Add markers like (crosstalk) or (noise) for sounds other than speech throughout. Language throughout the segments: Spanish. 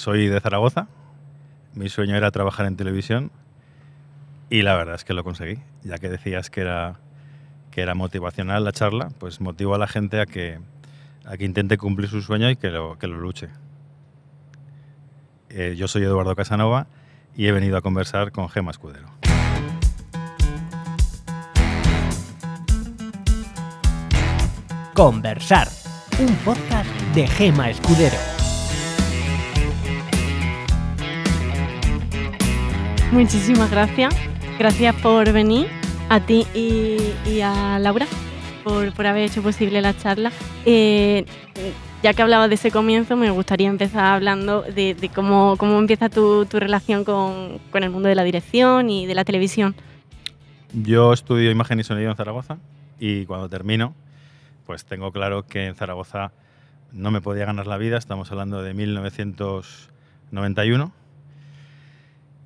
Soy de Zaragoza. Mi sueño era trabajar en televisión y la verdad es que lo conseguí. Ya que decías que era, que era motivacional la charla, pues motivo a la gente a que, a que intente cumplir su sueño y que lo, que lo luche. Eh, yo soy Eduardo Casanova y he venido a conversar con Gema Escudero. Conversar, un podcast de Gema Escudero. Muchísimas gracias. Gracias por venir a ti y, a Laura por, por, haber hecho posible la charla. Eh, ya que hablabas de ese comienzo, me gustaría empezar hablando de, de cómo, cómo, empieza tu, tu relación con, con, el mundo de la dirección y de la televisión. Yo estudio imagen y sonido en Zaragoza y cuando termino, pues tengo claro que en Zaragoza no me podía ganar la vida. Estamos hablando de 1991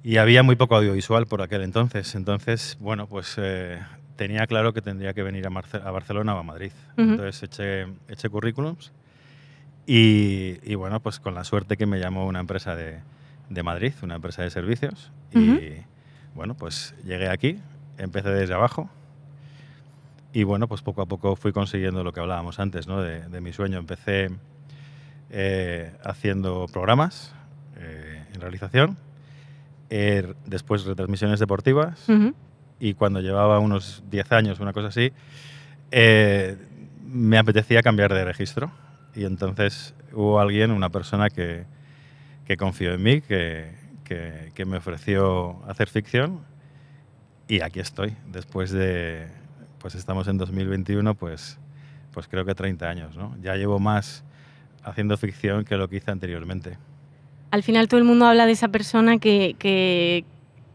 y había muy poco audiovisual por aquel entonces. Entonces, bueno, pues eh, tenía claro que tendría que venir a, Marce a Barcelona o a Madrid. Uh -huh. Entonces eché, eché currículums y, y, bueno, pues con la suerte que me llamó una empresa de, de Madrid, una empresa de servicios. Uh -huh. Y bueno, pues llegué aquí, empecé desde abajo. Y bueno, pues poco a poco fui consiguiendo lo que hablábamos antes, ¿no? De, de mi sueño. Empecé eh, haciendo programas eh, en realización eh, después retransmisiones deportivas uh -huh. y cuando llevaba unos 10 años, una cosa así, eh, me apetecía cambiar de registro y entonces hubo alguien, una persona que, que confió en mí, que, que, que, me ofreció hacer ficción y aquí estoy, después de, pues estamos en 2021, pues, pues creo que 30 años, ¿no? Ya llevo más haciendo ficción que lo que hice anteriormente al final todo el mundo habla de esa persona que,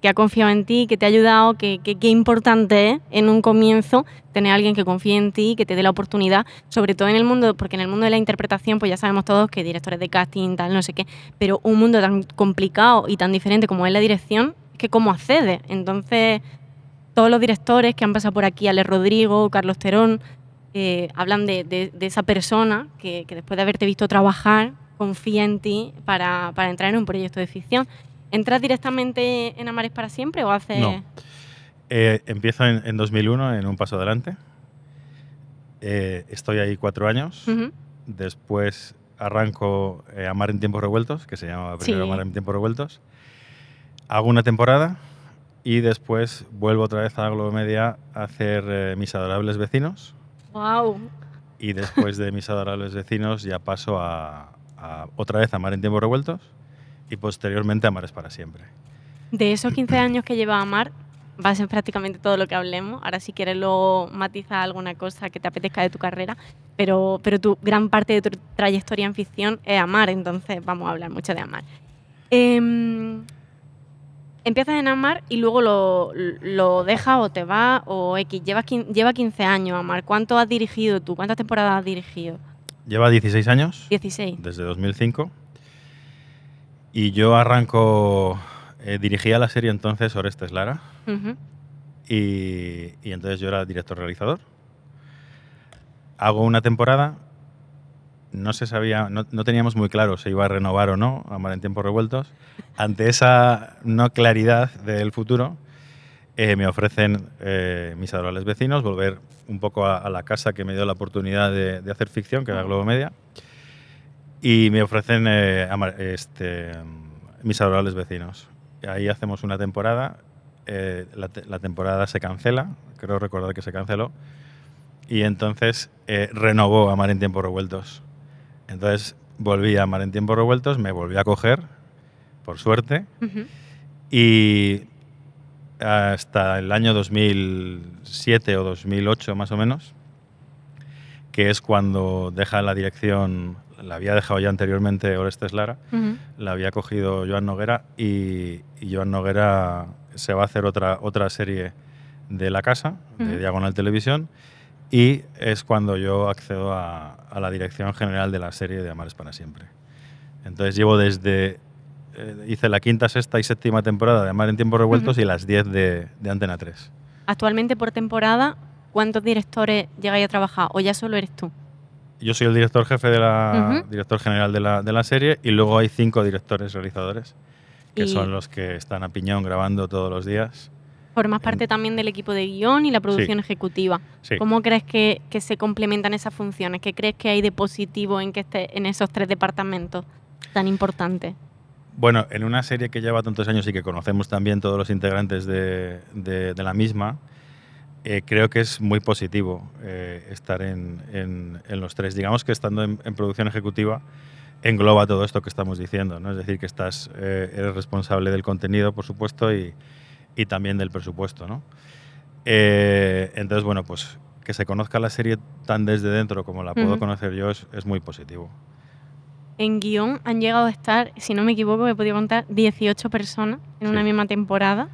ha confiado en ti, que te ha ayudado, que qué importante es en un comienzo tener a alguien que confíe en ti, que te dé la oportunidad, sobre todo en el mundo, porque en el mundo de la interpretación, pues ya sabemos todos que directores de casting, tal, no sé qué, pero un mundo tan complicado y tan diferente como es la dirección, que cómo accede. Entonces, todos los directores que han pasado por aquí, Ale Rodrigo, Carlos Terón, eh, hablan de, esa persona que después de haberte visto trabajar, confía en ti para, para, entrar en un proyecto de ficción. ¿Entras directamente en Amares para siempre o haces...? No. Eh, empiezo en, en, 2001 en Un Paso Adelante. Eh, estoy ahí cuatro años. Uh -huh. Después arranco eh, Amar en Tiempos Revueltos, que se llama primero sí. Amar en Tiempos Revueltos. Hago una temporada y después vuelvo otra vez a Globo Media a hacer eh, Mis Adorables Vecinos. ¡Wow! Y después de Mis Adorables Vecinos ya paso a, a, otra vez a Amar en tiempos revueltos y posteriormente Amar es para siempre. De esos 15 (clears throat) años que lleva Amar, va a ser prácticamente todo lo que hablemos. Ahora si quieres luego matizar alguna cosa que te apetezca de tu carrera, pero, pero tu gran parte de tu trayectoria en ficción es Amar, entonces vamos a hablar mucho de Amar. Eh, empiezas en Amar y luego lo, lo dejas o te vas o X. Llevas, lleva 15 años Amar. ¿Cuánto has dirigido tú? ¿Cuántas temporadas has dirigido? Lleva 16 años. 16. Desde 2005. Y yo arranco, eh, dirigía la serie entonces Orestes Lara. Uh -huh. y, y, entonces yo era director realizador. Hago una temporada. No se sabía, no, no, teníamos muy claro si iba a renovar o no, Amar en tiempos revueltos. Ante esa no claridad del futuro, eh, me ofrecen eh, mis adorables vecinos volver un poco a, a, la casa que me dio la oportunidad de, de, hacer ficción, que era Globo Media, y me ofrecen eh, este, Mis adorables vecinos. Ahí hacemos una temporada, la, te- la temporada se cancela, creo recordar que se canceló, y entonces renovó Amar en tiempos revueltos. Entonces volví a Amar en tiempos revueltos, me volví a coger, por suerte, y hasta el año 2007 o 2008 más o menos, que es cuando deja la dirección, la había dejado ya anteriormente Orestes Lara, la había cogido Joan Noguera y, y Joan Noguera se va a hacer otra, otra serie de La Casa, de. Diagonal Televisión, y es cuando yo accedo a, a la dirección general de la serie de Amar es para siempre. Entonces llevo desde... eh, hice la quinta, sexta y séptima temporada de Amar en tiempos revueltos y las 10 de, de Antena 3. Actualmente por temporada, ¿cuántos directores llegáis a trabajar? ¿O ya solo eres tú? Yo soy el director jefe de la... Director general de la, de la serie y luego hay cinco directores realizadores que Y- son los que están a piñón grabando todos los días. Formas parte también del equipo de guion y la producción ejecutiva. Sí. ¿Cómo crees que, que se complementan esas funciones? ¿Qué crees que hay de positivo en que esté en esos tres departamentos tan importantes? Bueno, en una serie que lleva tantos años y que conocemos también todos los integrantes de, de- de la misma, eh, creo que es muy positivo eh, estar en, en- en los tres. Digamos que estando en, en producción ejecutiva engloba todo esto que estamos diciendo, ¿no? Es decir, que estás, eh, eres responsable del contenido, por supuesto, y, y también del presupuesto, ¿no? Entonces, bueno, pues que se conozca la serie tan desde dentro como la puedo conocer yo es, es muy positivo. En guion han llegado a estar, si no me equivoco, he podido contar 18 personas en una misma temporada.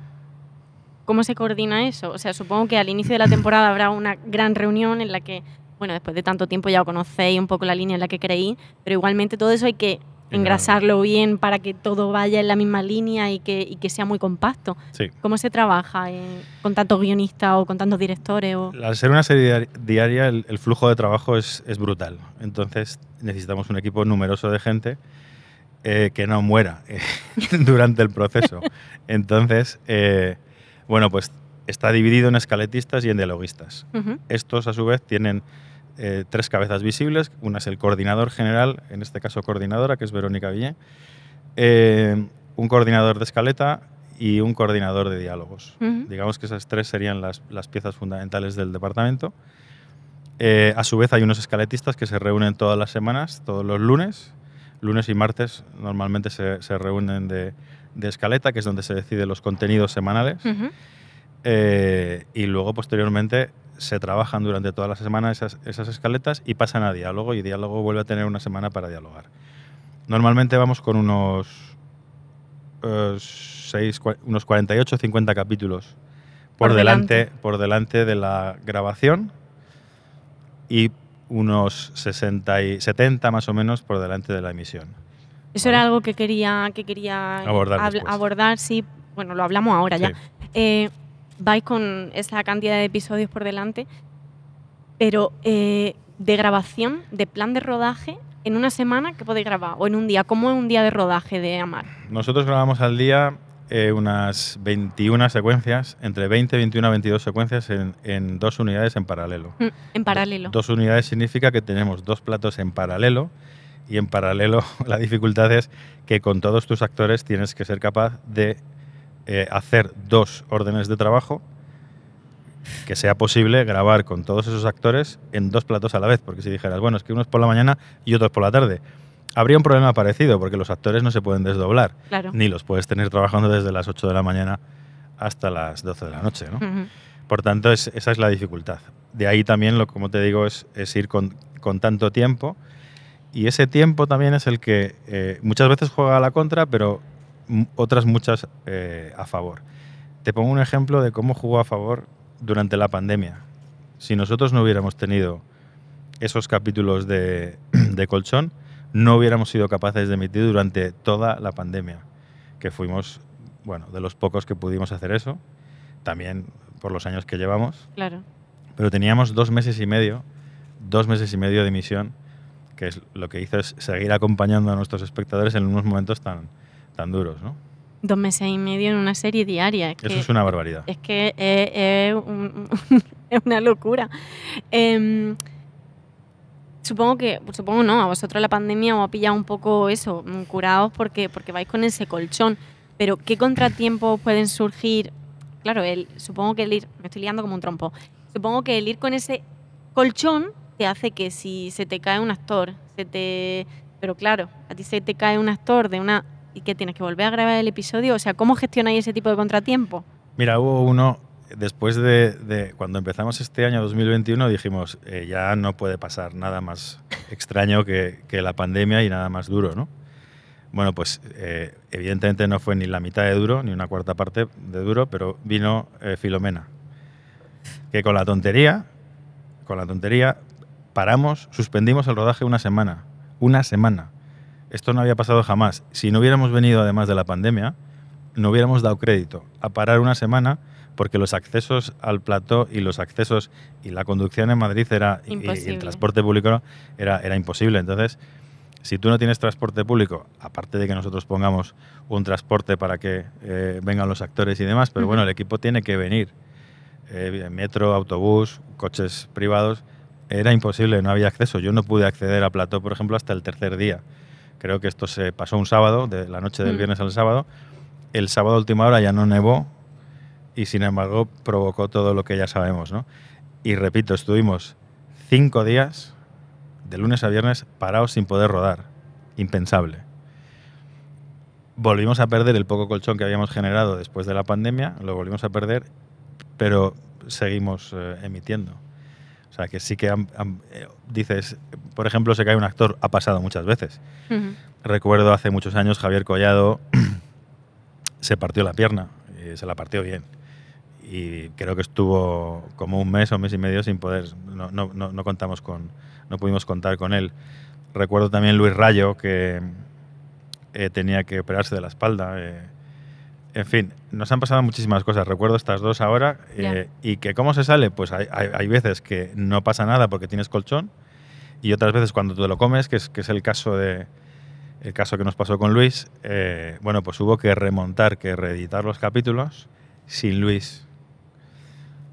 ¿Cómo se coordina eso? O sea, supongo que al inicio de la temporada habrá una gran reunión en la que, bueno, después de tanto tiempo ya conocéis un poco la línea en la que creí, pero igualmente todo eso hay que engrasarlo bien para que todo vaya en la misma línea y que, y que sea muy compacto. Sí. ¿Cómo se trabaja en- con tantos guionistas o con tantos directores? O... Al ser una serie diari- diaria, el, el flujo de trabajo es, es brutal. Entonces necesitamos un equipo numeroso de gente eh, que no muera eh, (laughs) durante el proceso. (laughs) Entonces, eh, bueno, pues está dividido en escaletistas y en dialoguistas. Ujú, Estos, a su vez, tienen eh, tres cabezas visibles. Una es el coordinador general, en este caso coordinadora, que es Verónica Villé. eh, un coordinador de escaleta y un coordinador de diálogos. Digamos que esas tres serían las, las piezas fundamentales del departamento. Eh, a su vez hay unos escaletistas que se reúnen todas las semanas, todos los lunes. Lunes y martes normalmente se, se reúnen de, de escaleta, que es donde se deciden los contenidos semanales. Eh, y luego posteriormente se trabajan durante toda la semana esas, esas escaletas y pasan a diálogo y diálogo vuelve a tener una semana para dialogar. Normalmente vamos con unos, eh, seis, unos 48 o 50 capítulos por, Por delante. delante. por delante de la grabación y unos 60 y 70 más o menos por delante de la emisión. Eso Vale. era algo que quería, que quería Abordar habl- después. abordar, sí. Bueno, lo hablamos ahora ya. Eh, vais con esa cantidad de episodios por delante, pero eh, de grabación, de plan de rodaje, en una semana, ¿qué podéis grabar? O en un día, ¿cómo es un día de rodaje de Amar? Nosotros grabamos al día eh, unas 21 secuencias, entre 20, 21 a 22 secuencias en, en dos unidades en paralelo. Mm, En paralelo. Dos unidades significa que tenemos dos platos en paralelo y en paralelo (laughs) la dificultad es que con todos tus actores tienes que ser capaz de eh, hacer dos órdenes de trabajo que sea posible grabar con todos esos actores en dos platos a la vez, porque si dijeras, bueno, es que uno es por la mañana y otro es por la tarde, habría un problema parecido, porque los actores no se pueden desdoblar, Claro. ni los puedes tener trabajando desde las 8 de la mañana hasta las 12 de la noche, ¿no? Por tanto, es- esa es la dificultad. De ahí también, lo, como te digo, es, es ir con, con tanto tiempo. Y ese tiempo también es el que eh, muchas veces juega a la contra, pero otras muchas eh, a favor. Te pongo un ejemplo de cómo jugó a favor durante la pandemia. Si nosotros no hubiéramos tenido esos capítulos de, (clears throat) de colchón, no hubiéramos sido capaces de emitir durante toda la pandemia, que fuimos, bueno, de los pocos que pudimos hacer eso, también por los años que llevamos, Claro. pero teníamos dos meses y medio, dos meses y medio de emisión, que es lo que hizo es seguir acompañando a nuestros espectadores en unos momentos tan, tan duros, ¿no? Dos meses y medio en una serie diaria. Es Eso que, es una barbaridad. es, que es, es un- (laughs) es una locura. Em, Supongo que, supongo no, a vosotros la pandemia os ha pillado un poco eso, mm, curados porque, porque vais con ese colchón. Pero, ¿qué contratiempos pueden surgir? Claro, el, supongo que el ir, me estoy liando como un trompo, supongo que el ir con ese colchón te hace que si se te cae un actor, se te... Pero claro, a ti se te cae un actor de una... ¿Y que tienes que volver a grabar el episodio? O sea, ¿cómo gestionáis ese tipo de contratiempo? Mira, hubo uno, después de, cuando empezamos este año 2021, dijimos, eh, ya no puede pasar nada más extraño que, que la pandemia y nada más duro, ¿no? Bueno, pues eh, evidentemente no fue ni la mitad de duro, ni una cuarta parte de duro, pero vino eh, Filomena. Que con la tontería, con la tontería, paramos, suspendimos el rodaje una semana. Una semana. Esto no había pasado jamás. Si no hubiéramos venido además de la pandemia, no hubiéramos dado crédito a parar una semana porque los accesos al plató y los accesos y la conducción en Madrid era y- y, el transporte público era, era imposible. Entonces, si tú no tienes transporte público, aparte de que nosotros pongamos un transporte para que eh, vengan los actores y demás, pero bueno, el equipo tiene que venir. Eh, metro, autobús, coches privados, era imposible, no había acceso. Yo no pude acceder a plató, por ejemplo, hasta el tercer día. Creo que esto se pasó un sábado, de la noche del Mm. viernes al sábado. El sábado a última hora ya no nevó y sin embargo provocó todo lo que ya sabemos, ¿no? Y repito, estuvimos cinco días, de lunes a viernes, parados sin poder rodar. Impensable. Volvimos a perder el poco colchón que habíamos generado después de la pandemia, lo volvimos a perder, pero seguimos eh, emitiendo. O sea, que sí que han- han- eh, dices, por ejemplo, se cae un actor, ha pasado muchas veces. Ujú. Recuerdo hace muchos años Javier Collado (clears throat) se partió la pierna, y se la partió bien. Y creo que estuvo como un mes o mes y medio sin poder, no, no, no, no contamos con, no pudimos contar con él. Recuerdo también Luis Rayo que eh, tenía que operarse de la espalda. eh. En fin, nos han pasado muchísimas cosas. Recuerdo estas dos ahora. eh, y que cómo se sale, pues hay, hay- hay veces que no pasa nada porque tienes colchón y otras veces cuando te lo comes, que es, que es el caso de el caso que nos pasó con Luis, eh, bueno, pues hubo que remontar, que reeditar los capítulos sin Luis.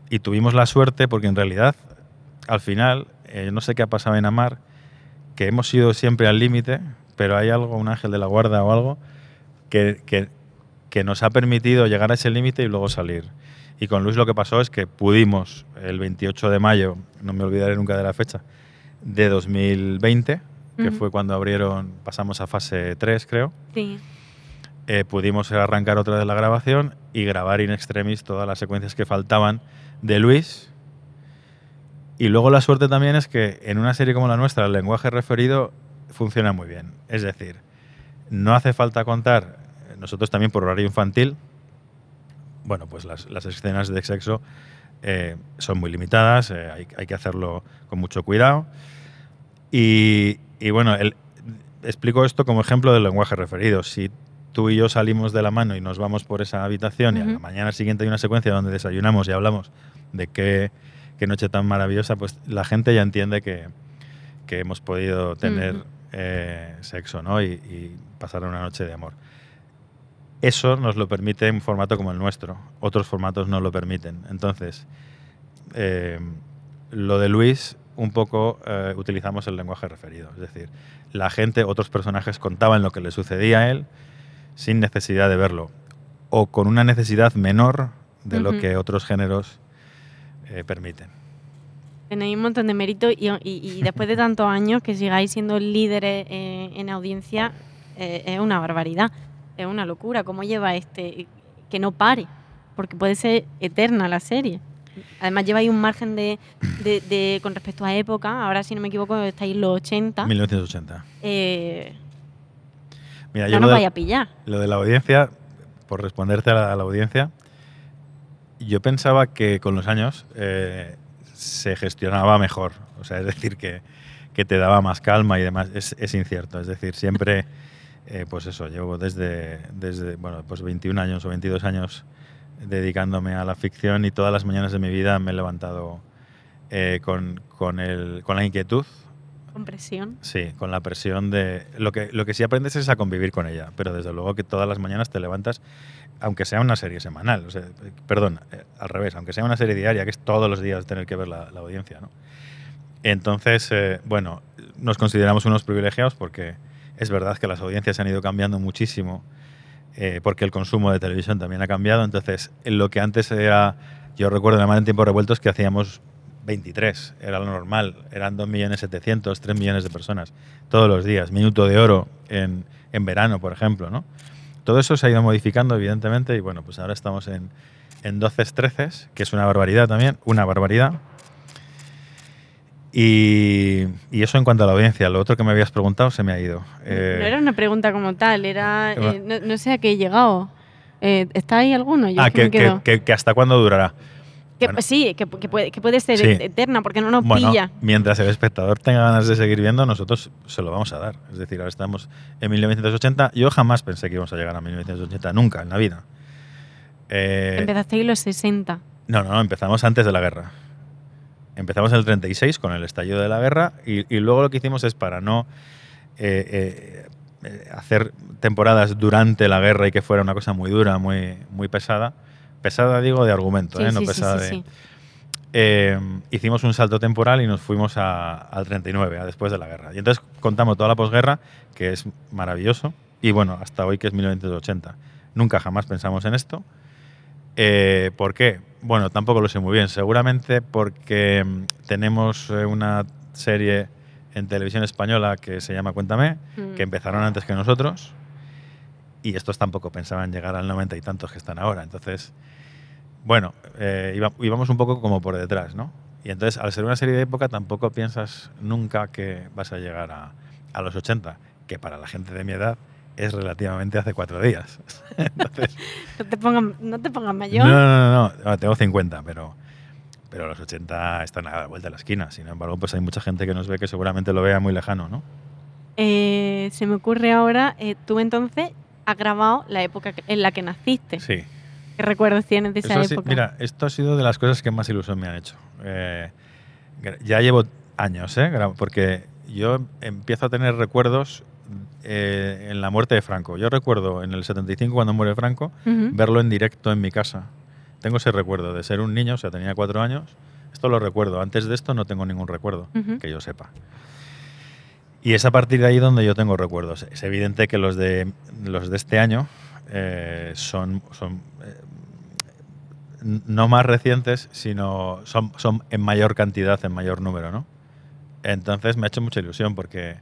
Y tuvimos la suerte porque en realidad, al final, eh, no sé qué ha pasado en Amar, que hemos ido siempre al límite, pero hay algo, un ángel de la guarda o algo, que, que- que nos ha permitido llegar a ese límite y luego salir. Y con Luis lo que pasó es que pudimos, el 28 de mayo, no me olvidaré nunca de la fecha, de 2020, que fue cuando abrieron, pasamos a fase 3, creo, Sí. eh, pudimos arrancar otra vez la grabación y grabar in extremis todas las secuencias que faltaban de Luis. Y luego la suerte también es que en una serie como la nuestra el lenguaje referido funciona muy bien. Es decir, no hace falta contar, nosotros también por horario infantil, bueno, pues las, las escenas de sexo eh, son muy limitadas, eh, hay, hay que hacerlo con mucho cuidado. Y, y bueno, el- explico esto como ejemplo del lenguaje referido. Si tú y yo salimos de la mano y nos vamos por esa habitación y a la mañana siguiente hay una secuencia donde desayunamos y hablamos de qué, qué noche tan maravillosa, pues la gente ya entiende que, que hemos podido tener eh, sexo ¿no? y, y pasar una noche de amor. Eso nos lo permite un formato como el nuestro. Otros formatos no lo permiten. Entonces, eh, lo de Luis, un poco eh, utilizamos el lenguaje referido. Es decir, la gente, otros personajes contaban lo que le sucedía a él sin necesidad de verlo. O con una necesidad menor de lo que otros géneros eh, permiten. Tenéis un montón de mérito y, y- y después de tantos años que sigáis siendo líderes en audiencia es una barbaridad, es una locura. ¿Cómo lleva este que no pare? Porque puede ser eterna la serie. Además lleváis un margen de, de- de- con respecto a época, ahora si no me equivoco estáis los 80. 1980. Eh, Mira, no yo nos de- vaya a pillar. Lo de la audiencia, por responderte a la, a la audiencia, yo pensaba que con los años eh, se gestionaba mejor. O sea, es decir, que, que te daba más calma y demás. Es, es incierto. Es decir, siempre, (laughs) eh, pues eso, llevo desde, desde, bueno, pues 21 años o 22 años dedicándome a la ficción y todas las mañanas de mi vida me he levantado eh, con, con, el, con la inquietud Con presión. Sí, con la presión de... Lo que, lo que sí aprendes es a convivir con ella, pero desde luego que todas las mañanas te levantas, aunque sea una serie semanal, o sea, perdón, eh, al revés, aunque sea una serie diaria, que es todos los días tener que ver la, la audiencia, ¿no? Entonces, eh, bueno, nos consideramos unos privilegiados porque es verdad que las audiencias han ido cambiando muchísimo, eh, porque el consumo de televisión también ha cambiado. Entonces, en lo que antes era, yo recuerdo además en tiempos revueltos que hacíamos 23, era lo normal, eran 2.700.000, 3 millones de personas todos los días, minuto de oro en, en verano, por ejemplo, ¿no? Todo eso se ha ido modificando, evidentemente, y bueno, pues ahora estamos en, en 12, 13, que es una barbaridad también, una barbaridad. Y, y, eso en cuanto a la audiencia. Lo otro que me habías preguntado se me ha ido. Eh, no era una pregunta como tal, era. Eh, no, no, sé a qué he llegado. Eh, ¿Está ahí alguno? Yo ah, que, que, que, que, hasta cuándo durará. Que, bueno, sí, que, puede, que puede ser sí. eterna porque no nos bueno, pilla. Mientras el espectador tenga ganas de seguir viendo, nosotros se lo vamos a dar. Es decir, ahora estamos en 1980. Yo jamás pensé que íbamos a llegar a 1980, nunca en la vida. Eh, Empezaste en los 60. No, no, empezamos antes de la guerra. Empezamos en el 36 con el estallido de la guerra y, y luego lo que hicimos es para no eh, eh, hacer temporadas durante la guerra y que fuera una cosa muy dura, muy, muy pesada. Pesada digo de argumento, sí, ¿eh? no pesada sí, de... hicimos un salto temporal y nos fuimos a, al 39, a después de la guerra. Y entonces contamos toda la posguerra, que es maravilloso, y bueno, hasta hoy que es 1980. Nunca jamás pensamos en esto. Eh, ¿Por qué? Bueno, tampoco lo sé muy bien. Seguramente porque mm, tenemos eh, una serie en televisión española que se llama Cuéntame, mm. que empezaron antes que nosotros. Y estos tampoco pensaban llegar al 90 y tantos que están ahora. Entonces, bueno, eh, íbamos un poco como por detrás, ¿no? Y entonces, al ser una serie de época, tampoco piensas nunca que vas a llegar a, a los 80, que para la gente de mi edad es relativamente hace cuatro días. (laughs) Entonces, (laughs) no, te pongan, no te pongas mayor. No, no, no, no, tengo 50, pero, pero los 80 están a la vuelta de la esquina. Sin embargo, pues hay mucha gente que nos ve que seguramente lo vea muy lejano, ¿no? Eh, se me ocurre ahora, eh, tú entonces has grabado la época en la que naciste. Sí. ¿Qué recuerdos tienes de esa Eso época? Sí, mira, esto ha sido de las cosas que más ilusión me han hecho. Eh, ya llevo años, ¿eh? Porque yo empiezo a tener recuerdos eh, en la muerte de Franco. Yo recuerdo en el 75, cuando muere Franco, uh -huh. verlo en directo en mi casa. Tengo ese recuerdo de ser un niño, o sea, tenía cuatro años. Esto lo recuerdo. Antes de esto no tengo ningún recuerdo, uh -huh. que yo sepa. Y es a partir de ahí donde yo tengo recuerdos. Es evidente que los de, los de este año eh, son, son eh, no más recientes, sino son, son en mayor cantidad, en mayor número, ¿no? Entonces me ha hecho mucha ilusión porque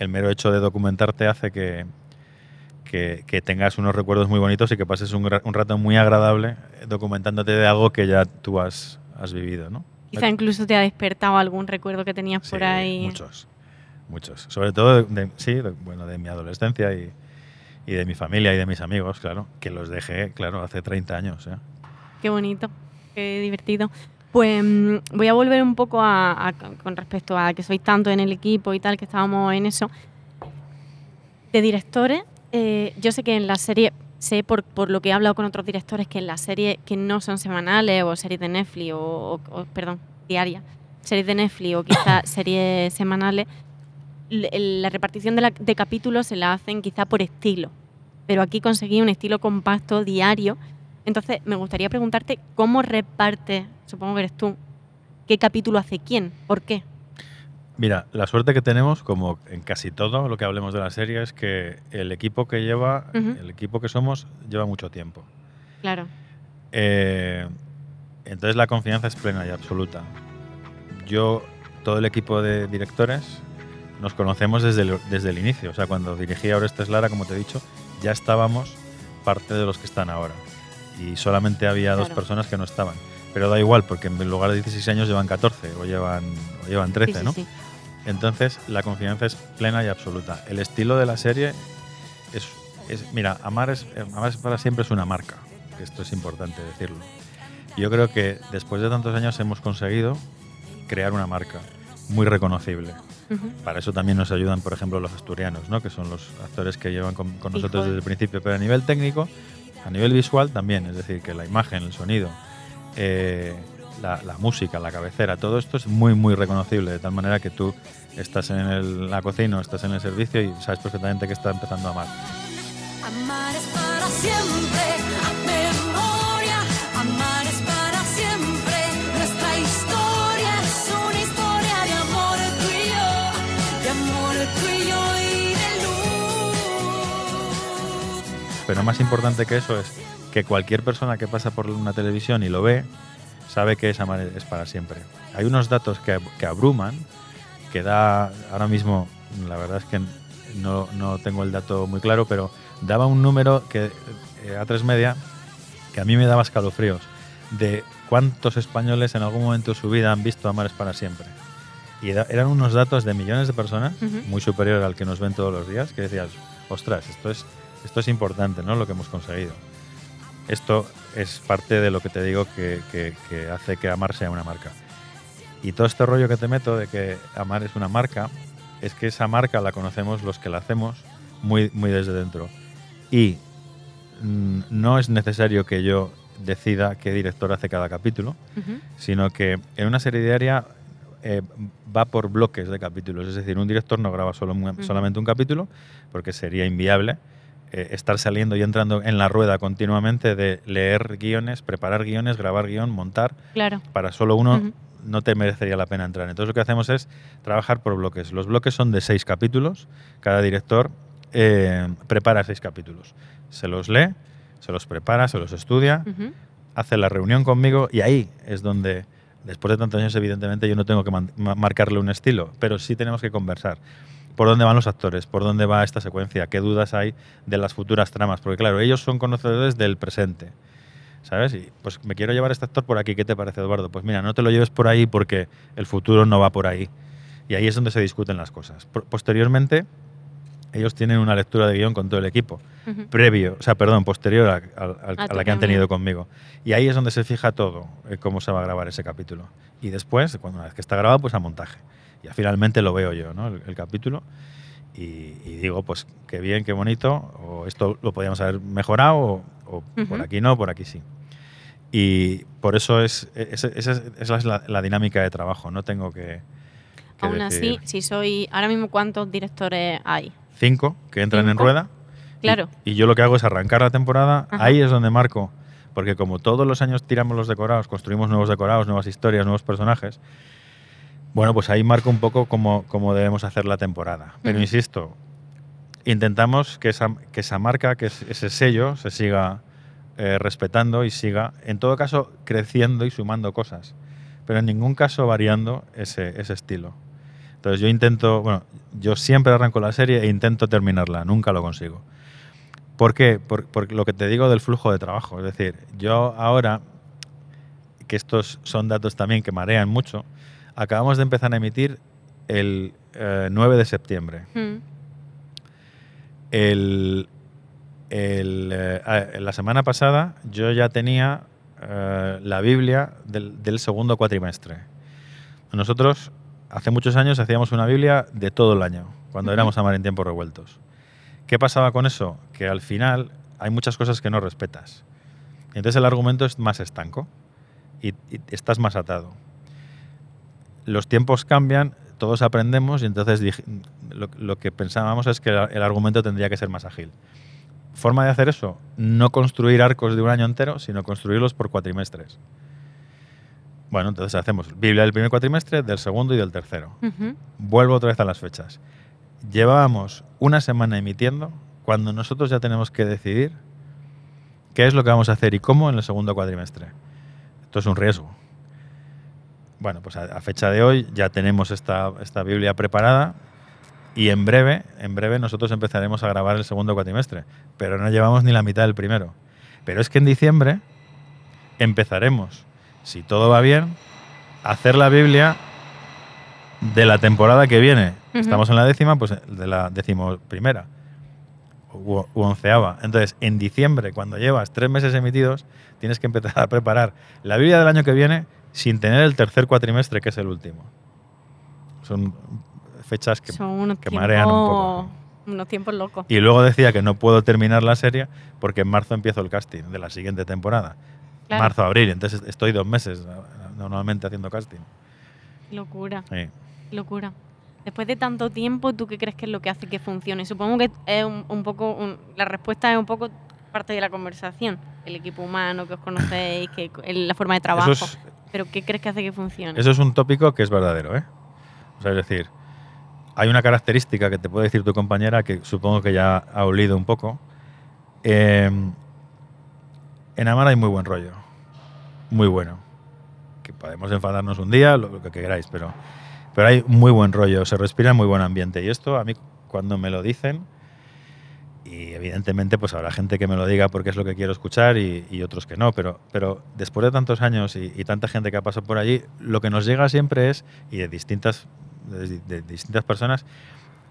el mero hecho de documentarte hace que, que, que, tengas unos recuerdos muy bonitos y que pases un, un, rato muy agradable documentándote de algo que ya tú has, has vivido, ¿no? Quizá incluso te ha despertado algún recuerdo que tenías sí, por ahí. Muchos, muchos. Sobre todo, de, de, sí, de, bueno, de mi adolescencia y, y, de mi familia y de mis amigos, claro, que los dejé, claro, hace 30 años. ¿eh? Qué bonito, qué divertido. Pues mm, voy a volver un poco a, a, con respecto a que sois tanto en el equipo y tal, que estábamos en eso. De directores, eh, yo sé que en la serie, sé por, por, lo que he hablado con otros directores, que en las series que no son semanales o series de Netflix o, o, o perdón, diarias, series de Netflix o quizás (coughs) series semanales, la repartición de, la, de capítulos se la hacen quizá por estilo. Pero aquí conseguí un estilo compacto, diario, entonces, me gustaría preguntarte cómo reparte, supongo que eres tú, qué capítulo hace quién, por qué. Mira, la suerte que tenemos, como en casi todo lo que hablemos de la serie, es que el equipo que lleva, uh -huh. el equipo que somos, lleva mucho tiempo. Claro. Eh, entonces la confianza es plena y absoluta. Yo, todo el equipo de directores, nos conocemos desde el, desde el inicio. O sea, cuando dirigí a Orestes Lara, como te he dicho, ya estábamos parte de los que están ahora y solamente había claro. dos personas que no estaban. Pero da igual, porque en lugar de 16 años llevan 14 o llevan, o llevan 13, sí, sí, ¿no? Sí. Entonces, la confianza es plena y absoluta. El estilo de la serie es. es mira, Amar, es, Amar es para siempre es una marca, esto es importante decirlo. Yo creo que después de tantos años hemos conseguido crear una marca muy reconocible. Uh -huh. Para eso también nos ayudan, por ejemplo, los asturianos, ¿no? que son los actores que llevan con, con nosotros desde el principio. Pero a nivel técnico, a nivel visual también, es decir, que la imagen, el sonido, eh, la, música, la cabecera, todo esto es muy, muy reconocible, de tal manera que tú estás en la cocina o estás en el servicio y sabes perfectamente que está empezando a amar. Pero más importante que eso es que cualquier persona que pasa por una televisión y lo ve, sabe que esa manera es para siempre. Hay unos datos que, que abruman, que da ahora mismo, la verdad es que no, no, tengo el dato muy claro, pero daba un número que eh, a tres media que a mí me daba escalofríos de cuántos españoles en algún momento de su vida han visto Amar es para siempre. Y eran unos datos de millones de personas, muy superior al que nos ven todos los días, que decías, ostras, esto es, esto es importante, ¿no? Lo que hemos conseguido. Esto es parte de lo que te digo que, que, hace que Amar sea una marca. Y todo este rollo que te meto de que Amar es una marca, es que esa marca la conocemos los que la hacemos muy, muy desde dentro. Y mm, no es necesario que yo decida qué director hace cada capítulo, sino que en una serie diaria eh, va por bloques de capítulos. Es decir, un director no graba solo, solamente un capítulo, porque sería inviable eh, estar saliendo y entrando en la rueda continuamente de leer guiones, preparar guiones, grabar guion, montar. Claro. Para solo uno no te merecería la pena entrar. Entonces lo que hacemos es trabajar por bloques. Los bloques son de seis capítulos. Cada director eh, prepara seis capítulos. Se los lee, se los prepara, se los estudia, hace la reunión conmigo y ahí es donde Después de tantos años, evidentemente, yo no tengo que marcarle un estilo, pero sí tenemos que conversar. ¿Por dónde van los actores? ¿Por dónde va esta secuencia? ¿Qué dudas hay de las futuras tramas? Porque, claro, ellos son conocedores del presente. ¿Sabes? Y pues me quiero llevar a este actor por aquí. ¿Qué te parece, Eduardo? Pues mira, no te lo lleves por ahí porque el futuro no va por ahí. Y ahí es donde se discuten las cosas. Posteriormente, ellos tienen una lectura de guion con todo el equipo, previo, o sea, perdón, posterior a, la que han tenido conmigo. Y ahí es donde se fija todo, eh, cómo se va a grabar ese capítulo. Y después, cuando una vez que está grabado, pues a montaje. Y finalmente lo veo yo, ¿no? El, capítulo. Y, digo, pues qué bien, qué bonito, o esto lo podríamos haber mejorado, o, por aquí no, por aquí sí. Y por eso es, esa es, la, dinámica de trabajo, no tengo que... Aún así, si soy, ahora mismo, ¿cuántos directores hay? cinco que entran en rueda. Claro. Y, yo lo que hago es arrancar la temporada. Ahí es donde marco. Porque como todos los años tiramos los decorados, construimos nuevos decorados, nuevas historias, nuevos personajes, bueno, pues ahí marco un poco cómo, cómo debemos hacer la temporada. Pero insisto, intentamos que esa, que esa marca, que ese sello, se siga eh, respetando y siga, en todo caso, creciendo y sumando cosas. Pero en ningún caso variando ese, ese estilo. Entonces yo intento, bueno, yo siempre arranco la serie e intento terminarla, nunca lo consigo. ¿Por qué? Por, lo que te digo del flujo de trabajo. Es decir, yo ahora, que estos son datos también que marean mucho, acabamos de empezar a emitir el 9 eh, de septiembre. Mm. El, eh, la semana pasada yo ya tenía eh, la Biblia del, del, segundo cuatrimestre. Nosotros hace muchos años hacíamos una Biblia de todo el año, cuando éramos a mar en tiempos revueltos. ¿Qué pasaba con eso? Que al final hay muchas cosas que no respetas. Entonces el argumento es más estanco y, estás más atado. Los tiempos cambian, todos aprendemos y entonces lo, que pensábamos es que el argumento tendría que ser más ágil. Forma de hacer eso, no construir arcos de un año entero, sino construirlos por cuatrimestres. Bueno, entonces hacemos Biblia del primer cuatrimestre, del segundo y del tercero. Vuelvo otra vez a las fechas. Llevábamos una semana emitiendo cuando nosotros ya tenemos que decidir qué es lo que vamos a hacer y cómo en el segundo cuatrimestre. Esto es un riesgo. Bueno, pues a, fecha de hoy ya tenemos esta, esta Biblia preparada y en breve, en breve nosotros empezaremos a grabar el segundo cuatrimestre, pero no llevamos ni la mitad del primero. Pero es que en diciembre empezaremos si todo va bien, hacer la Biblia de la temporada que viene. Estamos en la décima, pues de la décimo primera u, onceava. Entonces, en diciembre, cuando llevas tres meses emitidos, tienes que empezar a preparar la Biblia del año que viene sin tener el tercer cuatrimestre, que es el último. Son fechas que, que marean un poco. Unos tiempos locos. Y luego decía que no puedo terminar la serie porque en marzo empiezo el casting de la siguiente temporada marzo, abril. Entonces estoy dos meses normalmente haciendo casting. Locura. Sí. Locura. Después de tanto tiempo, ¿tú qué crees que es lo que hace que funcione? Supongo que es un, poco, la respuesta es un poco parte de la conversación, el equipo humano que os conocéis, que, la forma de trabajo. Pero ¿qué crees que hace que funcione? Eso es un tópico que es verdadero, ¿eh? O sea, es decir, hay una característica que te puede decir tu compañera que supongo que ya ha olido un poco, Eh, en Amar hay muy buen rollo. Muy bueno. Que podemos enfadarnos un día, lo, lo que queráis, pero, pero hay muy buen rollo. Se respira muy buen ambiente. Y esto a mí, cuando me lo dicen, y evidentemente pues habrá gente que me lo diga porque es lo que quiero escuchar y, y otros que no, pero, pero después de tantos años y, y, tanta gente que ha pasado por allí, lo que nos llega siempre es, y de distintas, de, de distintas personas,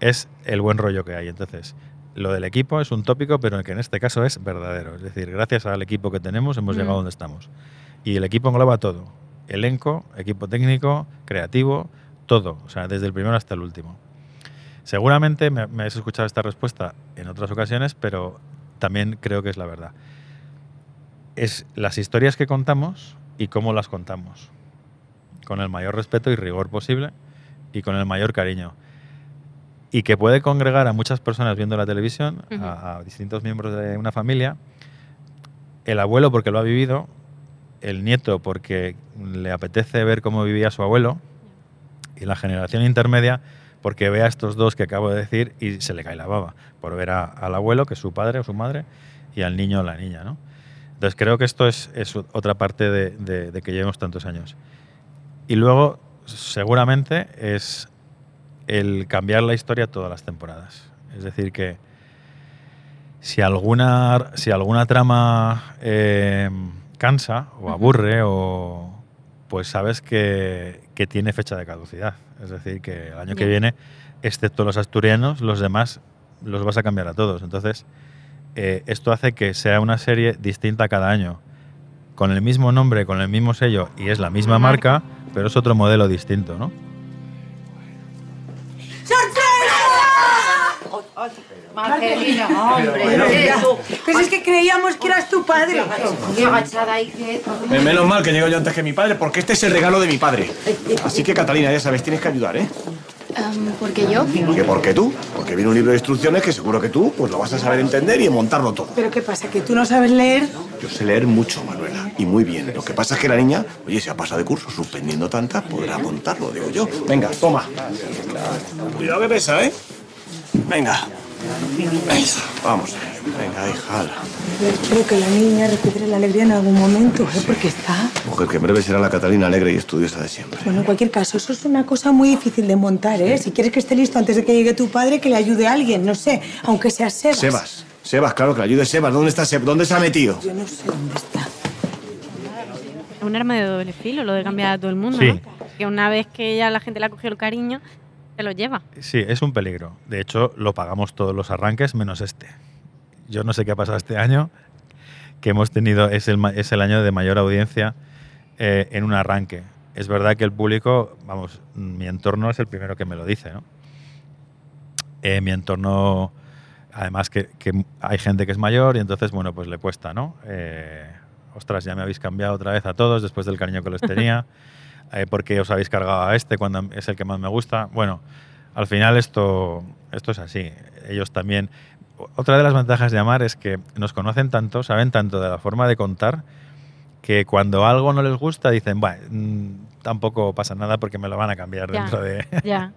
es el buen rollo que hay. Entonces, lo del equipo es un tópico, pero que en este caso es verdadero. Es decir, gracias al equipo que tenemos hemos mm. llegado donde estamos. Y el equipo engloba todo. Elenco, equipo técnico, creativo, todo. O sea, desde el primero hasta el último. Seguramente me, me has escuchado esta respuesta en otras ocasiones, pero también creo que es la verdad. Es las historias que contamos y cómo las contamos. Con el mayor respeto y rigor posible y con el mayor cariño. Y que puede congregar a muchas personas viendo la televisión, uh -huh. a, a, distintos miembros de una familia. El abuelo porque lo ha vivido, el nieto porque le apetece ver cómo vivía su abuelo, y la generación intermedia porque ve a estos dos que acabo de decir y se le cae la baba por ver a, al abuelo, que es su padre o su madre, y al niño o la niña. ¿no? Entonces creo que esto es, es otra parte de, de, de, que llevemos tantos años. Y luego, seguramente, es el cambiar la historia todas las temporadas. Es decir, que si alguna, si alguna trama eh, cansa o aburre, o, pues sabes que, que tiene fecha de caducidad. Es decir, que el año que viene, excepto los asturianos, los demás los vas a cambiar a todos. Entonces, eh, esto hace que sea una serie distinta cada año, con el mismo nombre, con el mismo sello y es la misma marca, pero es otro modelo distinto, ¿no? Marcelina, hombre, Pero es que creíamos que eras tu padre. Qué agachada ahí que... Menos mal que llego yo antes que mi padre, porque este es el regalo de mi padre. Así que, Catalina, ya sabes, tienes que ayudar, ¿eh? Um, ¿Por qué yo? ¿Qué por qué tú? Porque viene un libro de instrucciones que seguro que tú pues lo vas a saber entender y montarlo todo. ¿Pero qué pasa? ¿Que tú no sabes leer? Yo sé leer mucho, Manuela, y muy bien. Lo que pasa es que la niña, oye, se ha pasado de curso suspendiendo tantas, podrá montarlo, digo yo. Venga, toma. Cuidado que pesa, ¿eh? Venga. Vamos, venga, hija. Espero que la niña recupere la alegría en algún momento, ¿eh? Porque está... Mujer, que en breve será la Catalina alegre y estudiosa de siempre. Bueno, en cualquier caso, eso es una cosa muy difícil de montar, ¿eh? Si quieres que esté listo antes de que llegue tu padre, que le ayude a alguien, no sé, aunque sea Sebas. Sebas, Sebas, claro, que le ayude Sebas. ¿Dónde está Sebas? ¿Dónde se ha metido? Yo no sé dónde está. Es un arma de doble filo, lo de cambiar a todo el mundo, sí. ¿no? Que una vez que ya la gente le ha cogido el cariño, se lo lleva. Sí, es un peligro. De hecho, lo pagamos todos los arranques menos este. Yo no sé qué ha pasado este año, que hemos tenido, es el, es el año de mayor audiencia eh, en un arranque. Es verdad que el público, vamos, mi entorno es el primero que me lo dice, ¿no? Eh, mi entorno, además que, que, hay gente que es mayor y entonces, bueno, pues le cuesta, ¿no? Eh, ostras, ya me habéis cambiado otra vez a todos después del cariño que les tenía. (laughs) eh, porque os habéis cargado a este cuando es el que más me gusta. Bueno, al final esto, esto es así. Ellos también. Otra de las ventajas de Amar es que nos conocen tanto, saben tanto de la forma de contar, que cuando algo no les gusta dicen, bueno, mmm, tampoco pasa nada porque me lo van a cambiar dentro de... (laughs)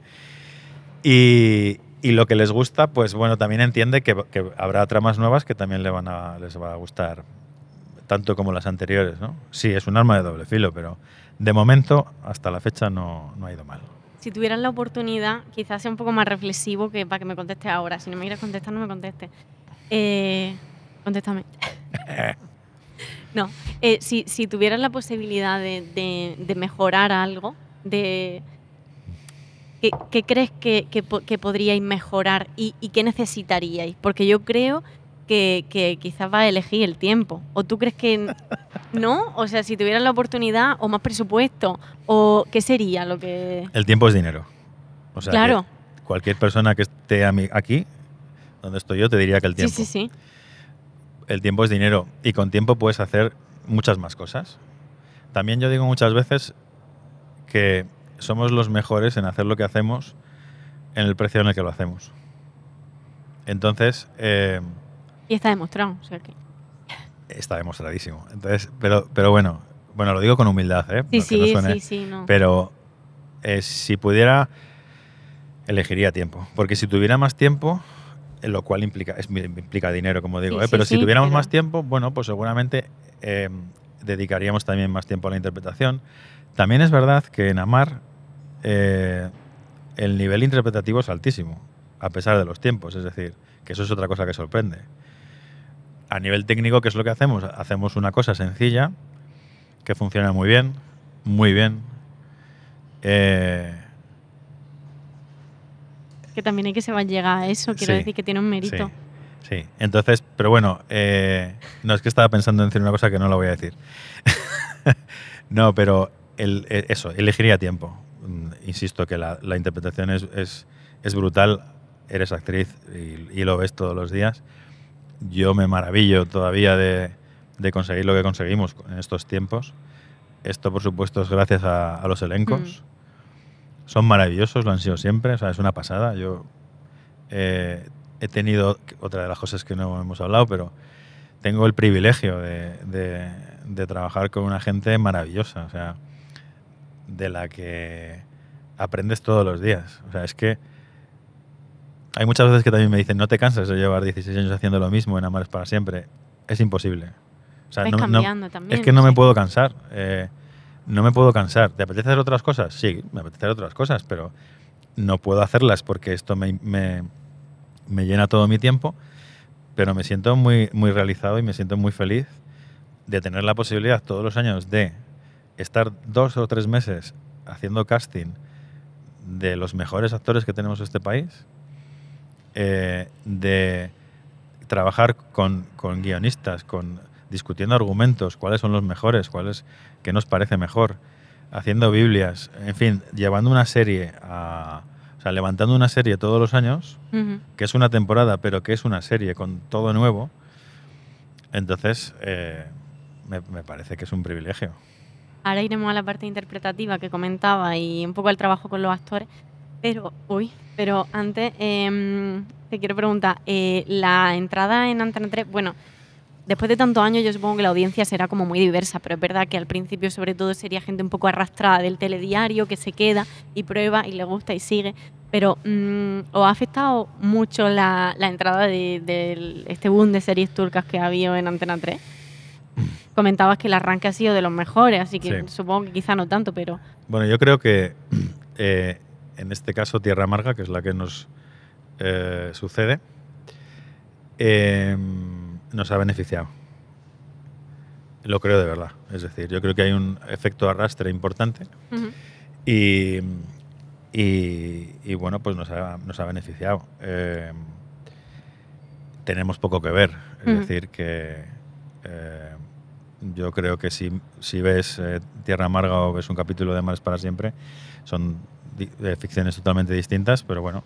(laughs) y, y, lo que les gusta, pues bueno, también entiende que, que, habrá tramas nuevas que también le van a, les va a gustar tanto como las anteriores, ¿no? Sí, es un arma de doble filo, pero de momento, hasta la fecha, no, no ha ido mal. Si tuvieran la oportunidad, quizás sea un poco más reflexivo que para que me conteste ahora. Si no me quieres contestar, no me conteste. Eh, contéstame. (laughs) no, eh, si, si tuvieran la posibilidad de, de, de mejorar algo, de ¿qué, qué crees que, que, que, podríais mejorar y, y qué necesitaríais? Porque yo creo que, que, quizás va a elegir el tiempo. ¿O tú crees que (laughs) no? O sea, si tuvieran la oportunidad o más presupuesto, o ¿qué sería lo que...? El tiempo es dinero. O sea, claro. cualquier persona que esté aquí, donde estoy yo, te diría que el tiempo. Sí, sí, sí. El tiempo es dinero y con tiempo puedes hacer muchas más cosas. También yo digo muchas veces que somos los mejores en hacer lo que hacemos en el precio en el que lo hacemos. Entonces... Eh, y está demostrado. O sea que... Está demostradísimo. Entonces, pero, pero bueno, bueno, lo digo con humildad, ¿eh? Sí, sí, no suene, sí, sí, no. Pero eh, si pudiera, elegiría tiempo. Porque si tuviera más tiempo, lo cual implica, es- implica dinero, como digo. Sí, ¿eh? sí, pero si sí, tuviéramos pero- más tiempo, bueno, pues seguramente eh, dedicaríamos también más tiempo a la interpretación. También es verdad que en Amar eh, el nivel interpretativo es altísimo, a pesar de los tiempos. Es decir, que eso es otra cosa que sorprende. A nivel técnico, ¿qué es lo que hacemos? Hacemos una cosa sencilla, que funciona muy bien, muy bien. Eh, Que también hay que se va a llegar a eso, quiero Sí, decir que tiene un mérito. Sí, sí. Entonces, pero bueno, eh, no es que estaba pensando en decir una cosa que no la voy a decir. (laughs) no, pero el- eh, eso, elegiría tiempo. Mm, Insisto que la, la interpretación es, es, es brutal. Eres actriz y, y lo ves todos los días. Yo me maravillo todavía de, de conseguir lo que conseguimos en estos tiempos. Esto, por supuesto, es gracias a, a los elencos. Son maravillosos, lo han sido siempre, o sea, es una pasada. Yo eh, he tenido, otra de las cosas que no hemos hablado, pero tengo el privilegio de, de- de trabajar con una gente maravillosa, o sea, de la que aprendes todos los días. O sea, es que hay muchas veces que también me dicen, no te cansas de llevar 16 años haciendo lo mismo en Amar es para siempre. Es imposible. O sea, no- no- también. es que no me sí. puedo cansar. eh, no me puedo cansar. ¿Te apetece hacer otras cosas? Sí, me apetece hacer otras cosas, pero no puedo hacerlas porque esto me, me- me llena todo mi tiempo. Pero me siento muy, muy realizado y me siento muy feliz de tener la posibilidad todos los años de estar dos o tres meses haciendo casting de los mejores actores que tenemos en este país, eh, de trabajar con, con guionistas, con discutiendo argumentos, cuáles son los mejores, cuáles qué nos parece mejor, haciendo Biblias, en fin, llevando una serie a, o sea, levantando una serie todos los años, que es una temporada, pero que es una serie con todo nuevo, entonces eh, me, me parece que es un privilegio. Ahora iremos a la parte interpretativa que comentaba y un poco al trabajo con los actores. Pero, uy, pero antes em, te quiero preguntar, eh, la entrada en Antena 3, bueno, después de tantos años yo supongo que la audiencia será como muy diversa, pero es verdad que al principio sobre todo sería gente un poco arrastrada del telediario que se queda y prueba y le gusta y sigue. Pero mm, ¿os ha afectado mucho la, la entrada de, de este boom de series turcas que ha habido en Antena 3? (laughs) Comentabas que el arranque ha sido de los mejores, así que Sí. supongo que quizá no tanto, pero Bueno, yo creo que eh, en este caso Tierra Amarga, que es la que nos eh, sucede, eh, nos ha beneficiado. Lo creo de verdad. Es decir, yo creo que hay un efecto arrastre importante y, y- y, bueno, pues nos ha, nos ha beneficiado. Eh, tenemos poco que ver. Es decir, que eh, yo creo que si, si ves eh, Tierra Amarga o ves un capítulo de Mares para siempre, son eh, ficciones totalmente distintas, pero bueno.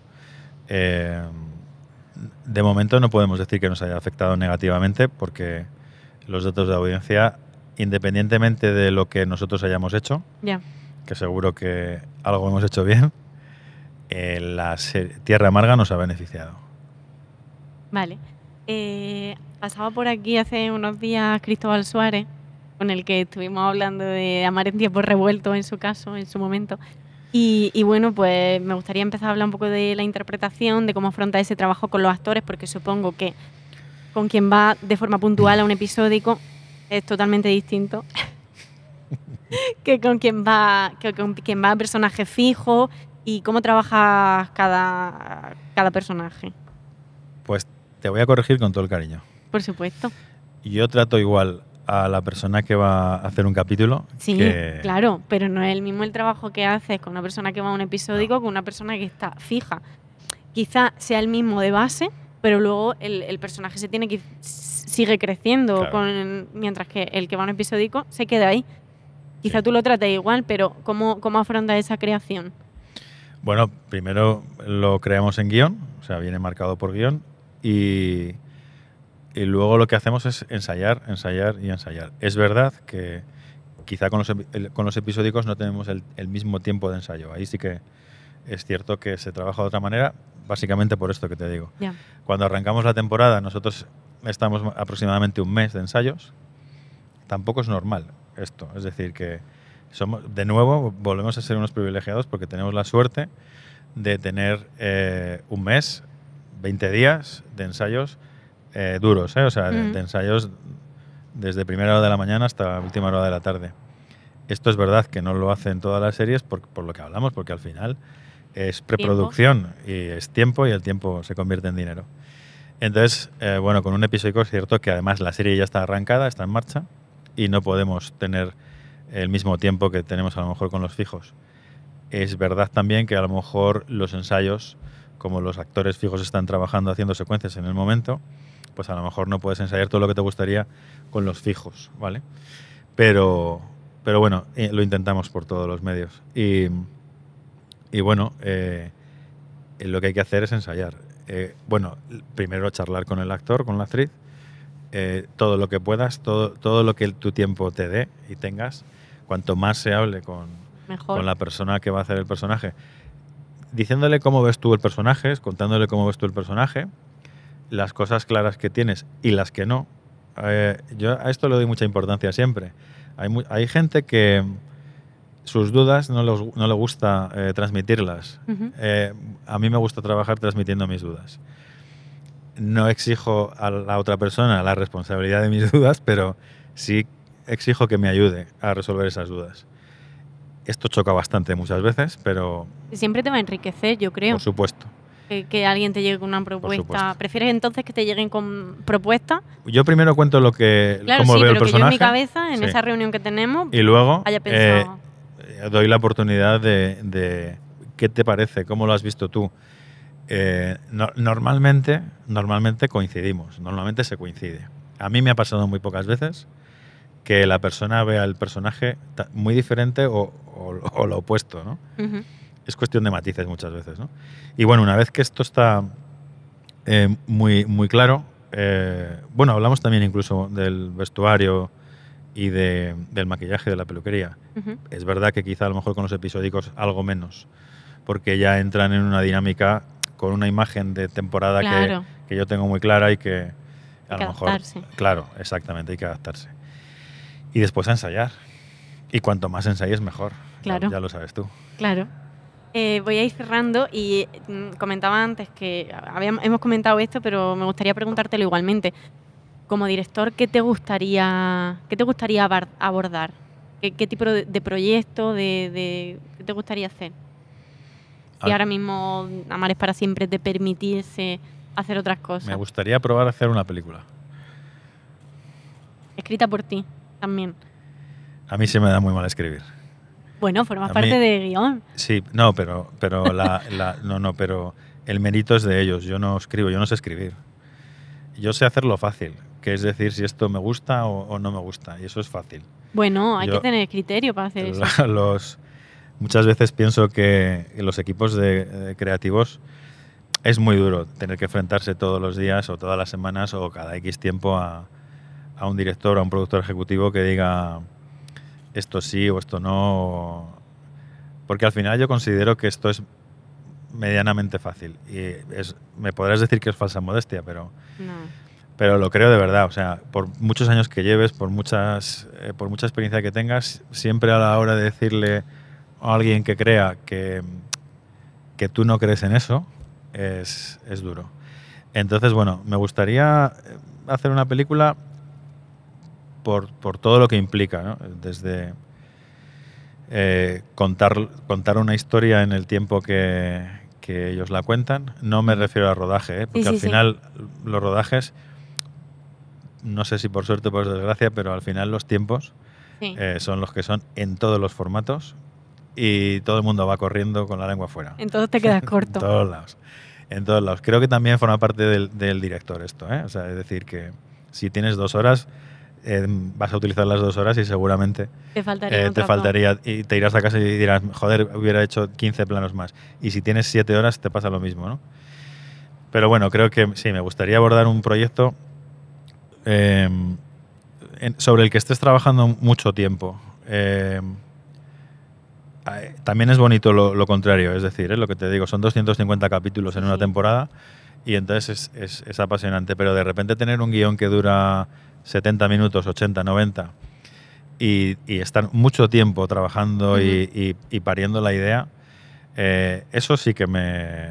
eh, de momento no podemos decir que nos haya afectado negativamente porque los datos de audiencia, independientemente de lo que nosotros hayamos hecho, ya. que seguro que algo hemos hecho bien, eh, la Tierra Amarga nos ha beneficiado. Vale. Eh, pasaba por aquí hace unos días Cristóbal Suárez, con el que estuvimos hablando de amar en tiempos revueltos en su caso, en su momento. Y, y bueno, pues me gustaría empezar a hablar un poco de la interpretación, de cómo afronta ese trabajo con los actores, porque supongo que con quien va de forma puntual a un episódico es totalmente distinto (laughs) que con quien va, que con quien va a personaje fijo y cómo trabajas cada, cada personaje, Pues te voy a corregir con todo el cariño. por supuesto. Yo trato igual a la persona que va a hacer un capítulo Sí, que, claro, pero no es el mismo el trabajo que haces con una persona que va a un episódico con una persona que está fija. Quizá sea el mismo de base, pero luego el, el personaje se tiene que sigue creciendo Claro. con, mientras que el que va a un episódico se queda ahí. Quizá tú lo trates igual, pero ¿cómo, cómo afrontas esa creación? Bueno, primero lo creamos en guion, o sea, viene marcado por guion, y, y luego lo que hacemos es ensayar, ensayar y ensayar. Es verdad que quizá con los, con los episódicos no tenemos el, el mismo tiempo de ensayo. Ahí sí que es cierto que se trabaja de otra manera, básicamente por esto que te digo. Ya. Cuando arrancamos la temporada, nosotros estamos aproximadamente un mes de ensayos. Tampoco es normal esto. Es decir, que somos, de nuevo, volvemos a ser unos privilegiados porque tenemos la suerte de tener eh, un mes 20 días de ensayos eh, duros, ¿eh? o sea, de, Ujú. de ensayos desde primera hora de la mañana hasta última hora de la tarde. Esto es verdad que no lo hacen todas las series por, por lo que hablamos, porque al final es preproducción y es tiempo y el tiempo se convierte en dinero. Entonces, eh, bueno, con un episodio es cierto que además la serie ya está arrancada, está en marcha y no podemos tener el mismo tiempo que tenemos a lo mejor con los fijos. Es verdad también que a lo mejor los ensayos, como los actores fijos están trabajando haciendo secuencias en el momento, pues a lo mejor no puedes ensayar todo lo que te gustaría con los fijos, ¿vale? Pero, pero bueno, eh, lo intentamos por todos los medios. Y, y bueno, eh, lo que hay que hacer es ensayar. Eh, bueno, primero charlar con el actor, con la actriz, eh, todo lo que puedas, todo, todo lo que tu tiempo te dé y tengas, cuanto más se hable con, Mejor. con la persona que va a hacer el personaje, diciéndole cómo ves tú el personaje, contándole cómo ves tú el personaje, las cosas claras que tienes y las que no. Eh, yo a esto le doy mucha importancia siempre. Hay, hay gente que sus dudas no, los- no le gusta eh, transmitirlas. Eh, a mí me gusta trabajar transmitiendo mis dudas. No exijo a la otra persona la responsabilidad de mis (laughs) dudas, pero sí exijo que me ayude a resolver esas dudas. Esto choca bastante muchas veces, pero Siempre te va a enriquecer, yo creo. por supuesto. Que, que alguien te llegue con una propuesta. ¿Prefieres entonces que te lleguen con propuestas? Yo primero cuento lo que Claro, cómo sí, veo pero el que yo en personaje mi cabeza, en sí. esa reunión que tenemos, y luego haya eh, pensado. eh, doy la oportunidad de, de qué te parece, cómo lo has visto tú. Eh, no- normalmente, normalmente coincidimos, normalmente se coincide. A mí me ha pasado muy pocas veces que la persona vea el personaje muy diferente o, o- o lo opuesto, ¿no? Ujú. Es cuestión de matices muchas veces, ¿no? Y bueno, una vez que esto está eh, muy, muy claro, eh, bueno, hablamos también incluso del vestuario y de- del maquillaje de la peluquería. Es verdad que quizá a lo mejor con los episódicos algo menos, porque ya entran en una dinámica con una imagen de temporada que- Claro. que, yo tengo muy clara y que a Hay que lo mejor... adaptarse. Claro, exactamente, hay que adaptarse. Y después a ensayar. Y cuanto más ensayes, mejor. Ya- Claro. ya lo sabes tú. Claro. Eh, voy a ir cerrando y mm, comentaba antes que habíamos, hemos comentado esto, pero me gustaría preguntártelo igualmente. Como director, ¿qué te gustaría, qué te gustaría abordar? ¿Qué, qué tipo de, de proyecto, de, de- qué te gustaría hacer? Y Al- ahora mismo Amar es para siempre te permitirse hacer otras cosas. Me gustaría probar a hacer una película. Escrita por ti también. A mí se me da muy mal escribir. Bueno, formas parte mí- de guion. Sí, no, pero, pero la, la- no, no, pero el mérito es de ellos. Yo no escribo, yo no sé escribir. Yo sé hacerlo fácil, que es decir si esto me gusta o, o no me gusta, y eso es fácil. Bueno, hay Yo- que tener criterio para hacer eso. (laughs) Los, muchas veces pienso que los equipos de, de creativos es muy duro tener que enfrentarse todos los días o todas las semanas o cada X tiempo a, a un director, a un productor ejecutivo que diga esto sí o esto no. Porque al final yo considero que esto es medianamente fácil. Y es, me podrás decir que es falsa modestia, pero, No. pero lo creo de verdad. O sea, por muchos años que lleves, por, muchas, eh, por mucha experiencia que tengas, siempre a la hora de decirle a alguien que crea que, que tú no crees en eso, es, es duro. Entonces, bueno, me gustaría hacer una película por, por todo lo que implica, ¿no? Desde eh, contar, contar una historia en el tiempo que, que ellos la cuentan. No me refiero al rodaje, ¿eh? porque sí, al sí. final los rodajes, no sé si por suerte o por desgracia, pero al final los tiempos Sí. eh, son los que son en todos los formatos y todo el mundo va corriendo con la lengua fuera. Entonces te quedas (laughs) En corto. todos lados. En todos lados. Creo que también forma parte del, del director esto, ¿eh? O sea, es decir, que si tienes dos horas, eh, vas a utilizar las dos horas y seguramente Te faltaría eh, te faltaría y te irás a casa y dirás, joder, hubiera hecho 15 planos más. Y si tienes 7 horas, te pasa lo mismo, ¿no? Pero bueno, creo que sí, me gustaría abordar un proyecto eh, sobre el que estés trabajando mucho tiempo. También es bonito lo, lo contrario, es decir, lo que te digo, son 250 capítulos en una temporada y entonces es, es- es apasionante, pero de repente tener un guion que dura 70 minutos, 80, 90 y, y estar mucho tiempo trabajando y, y- y pariendo la idea, eh, eso sí que me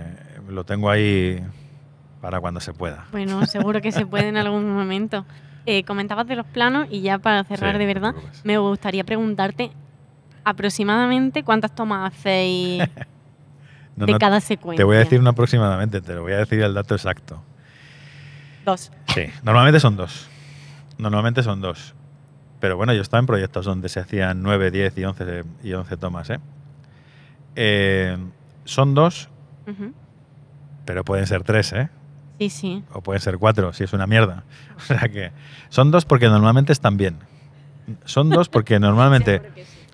lo tengo ahí para cuando se pueda. Bueno, seguro que se puede en algún momento. Eh, comentabas de los planos y ya para cerrar Sí, de verdad, me gustaría preguntarte aproximadamente cuántas tomas hacéis (laughs) No, de no, cada secuencia. te voy a decir una aproximadamente, te lo voy a decir el dato exacto. Dos. Sí, normalmente son dos. Normalmente son dos. Pero bueno, yo estaba en proyectos donde se hacían 9, 10 y 11, y 11 tomas. ¿eh? Eh, son dos, pero pueden ser tres, ¿eh? Sí, sí. O pueden ser cuatro, si es una mierda. (laughs) O sea que son dos porque normalmente están bien. Son dos porque (laughs) normalmente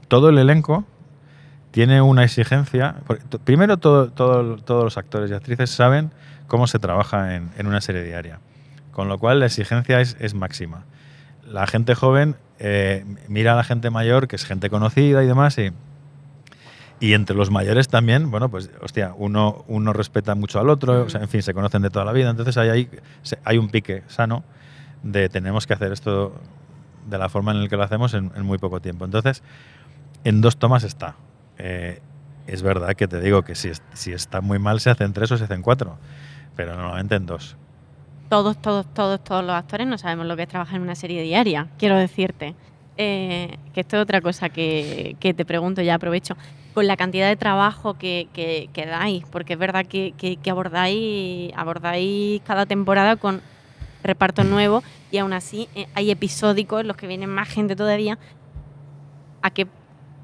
todo el elenco tiene una exigencia. Primero, todo- todo- todos los actores y actrices saben cómo se trabaja en, en una serie diaria. Con lo cual, la exigencia es, es máxima. La gente joven eh, mira a la gente mayor, que es gente conocida y demás, y, y entre los mayores también, bueno, pues, hostia, uno, uno respeta mucho al otro, o sea, en fin, se conocen de toda la vida. Entonces, hay, hay, hay un pique sano de tenemos que hacer esto de la forma en la que lo hacemos en, muy poco tiempo. Entonces, en dos tomas está. Eh, es verdad que te digo que si, si está muy mal se hacen tres o se hacen cuatro, pero normalmente en dos. Todos, todos, todos, todos los actores no sabemos lo que es trabajar en una serie diaria, quiero decirte. Eh, que esto es otra cosa que, que te pregunto, ya aprovecho. Con la cantidad de trabajo que, que- que dais, porque es verdad que, abordáis, abordáis cada temporada con reparto nuevo y aún así eh, hay episódicos en los que viene más gente todavía. ¿A, qué,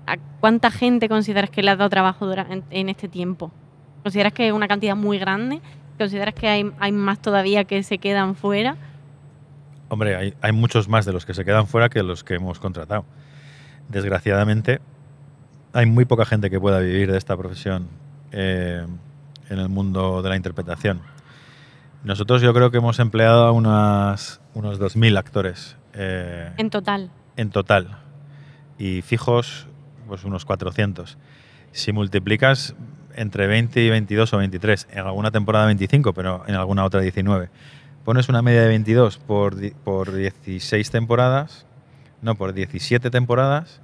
¿A cuánta gente consideras que le has dado trabajo en, en este tiempo? ¿Consideras que es una cantidad muy grande? ¿Consideras que hay, hay más todavía que se quedan fuera? Hombre, hay, hay muchos más de los que se quedan fuera que los que hemos contratado. Desgraciadamente, hay muy poca gente que pueda vivir de esta profesión eh, en el mundo de la interpretación. Nosotros yo creo que hemos empleado a unas, unos 2.000 actores eh, En total. en total. Y fijos, pues unos 400. Si multiplicas entre 20 y 22 o 23, en alguna temporada 25, pero en alguna otra 19, pones una media de 22 por, por 16 temporadas, no, por 17 temporadas,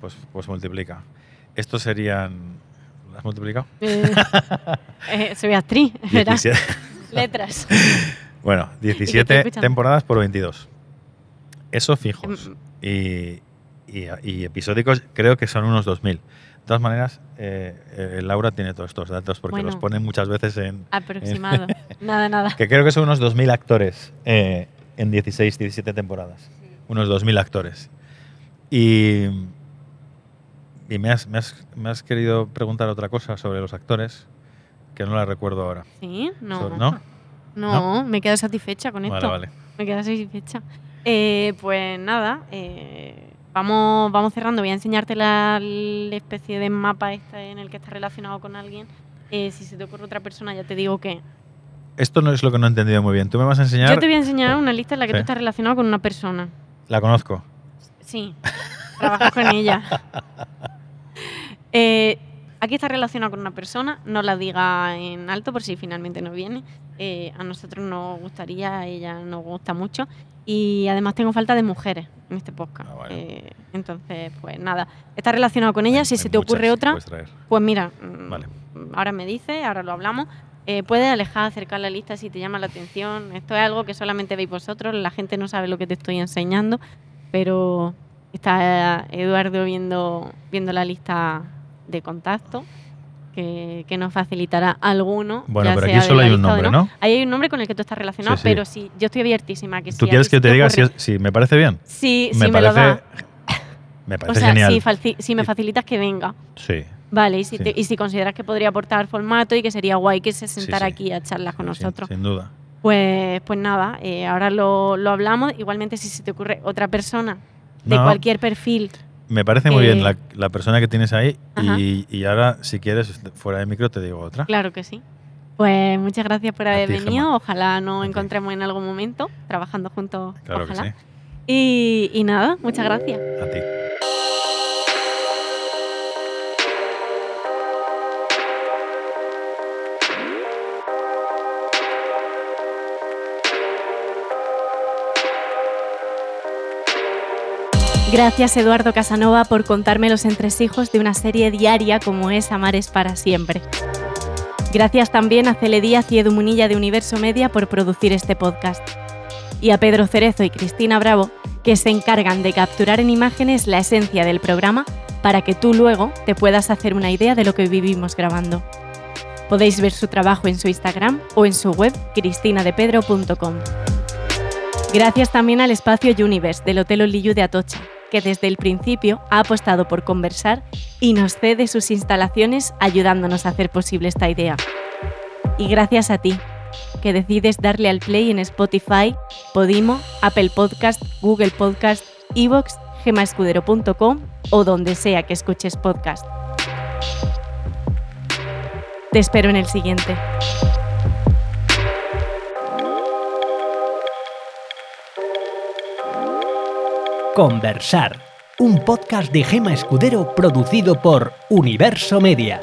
pues, pues multiplica. Estos serían... ¿Lo has multiplicado? Eh, eh, soy actriz. (laughs) 17. Letras. (laughs) Bueno, estoy 17 escuchando. temporadas por 22. Eso fijos. Em, Y, y- y episódicos creo que son unos 2.000. De todas maneras, eh, eh, Laura tiene todos estos datos porque Bueno. los ponen muchas veces en... Aproximado. (laughs) (laughs) nada, nada. Que creo que son unos 2.000 actores eh, en 16, 17 temporadas. Unos 2.000 actores. Y, y me, has, me has- me has querido preguntar otra cosa sobre los actores que no la recuerdo ahora. ¿Sí? No. ¿No? No, me quedo satisfecha con Vale, esto. vale. Me quedo satisfecha. Eh, pues nada, vamos, vamos cerrando. Voy a enseñarte la, la especie de mapa este en el que está relacionado con alguien. Eh, si se te ocurre otra persona, ya te digo que. Esto no es lo que no he entendido muy bien. Tú me vas a enseñar... Yo te voy a enseñar una lista en la que Sí. tú estás relacionado con una persona. La conozco. Sí, trabajas con ella. (laughs) Eh, aquí está relacionado con una persona, no la diga en alto por si finalmente no viene. Eh, a nosotros nos gustaría, a ella nos gusta mucho. Y además tengo falta de mujeres en este podcast. Ah, vale. Eh, entonces, pues nada, está relacionado con ella. Hay- si hay se te ocurre otra, pues mira, mm, Vale. ahora me dice, ahora lo hablamos. Eh, puedes alejar, acercar la lista si te llama la atención. Esto es algo que solamente veis vosotros, la gente no sabe lo que te estoy enseñando, pero está Eduardo viendo, viendo la lista de contacto que, que nos facilitará alguno. Bueno, ya pero sea aquí solo hay un o nombre, ¿no? Ahí hay un nombre con el que tú estás relacionado, Sí, sí. pero sí, yo estoy abiertísima. Que ¿Tú si quieres que te diga si, es- si me parece bien? Sí, me sí me lo parece, da. me (laughs) O parece sea, genial. si, si me facilitas que venga. Sí, Vale, y si, Sí. te- y si consideras que podría aportar formato y que sería guay que se sentara sí. aquí a charlas con sin- nosotros. Sin, duda. Pues, pues nada, eh, ahora lo, lo hablamos. Igualmente, si se te ocurre otra persona de No. cualquier perfil, Me parece muy Eh, bien la, la persona que tienes ahí y, y ahora, si quieres, fuera de micro te digo otra. claro que sí. Pues muchas gracias por haber ti, venido. Gemma. Ojalá nos encontremos en algún momento trabajando juntos. Claro ojalá. que sí. Y, y nada, muchas gracias. A ti. Gracias Eduardo Casanova por contarme los entresijos de una serie diaria como es Amares para siempre. Gracias también a Cele Díaz y de Universo Media por producir este podcast. Y a Pedro Cerezo y Cristina Bravo, que se encargan de capturar en imágenes la esencia del programa para que tú luego te puedas hacer una idea de lo que vivimos grabando. Podéis ver su trabajo en su Instagram o en su web cristinadepedro.com. Gracias también al espacio Universe del Hotel Oliyu de Atocha, que desde el principio ha apostado por conversar y nos cede sus instalaciones ayudándonos a hacer posible esta idea. Y gracias a ti, que decides darle al play en Spotify, Podimo, Apple Podcast, Google Podcast, Evox, gemaescudero.com o donde sea que escuches podcast. Te espero en el siguiente. Conversar, un podcast de Gema Escudero producido por Universo Media.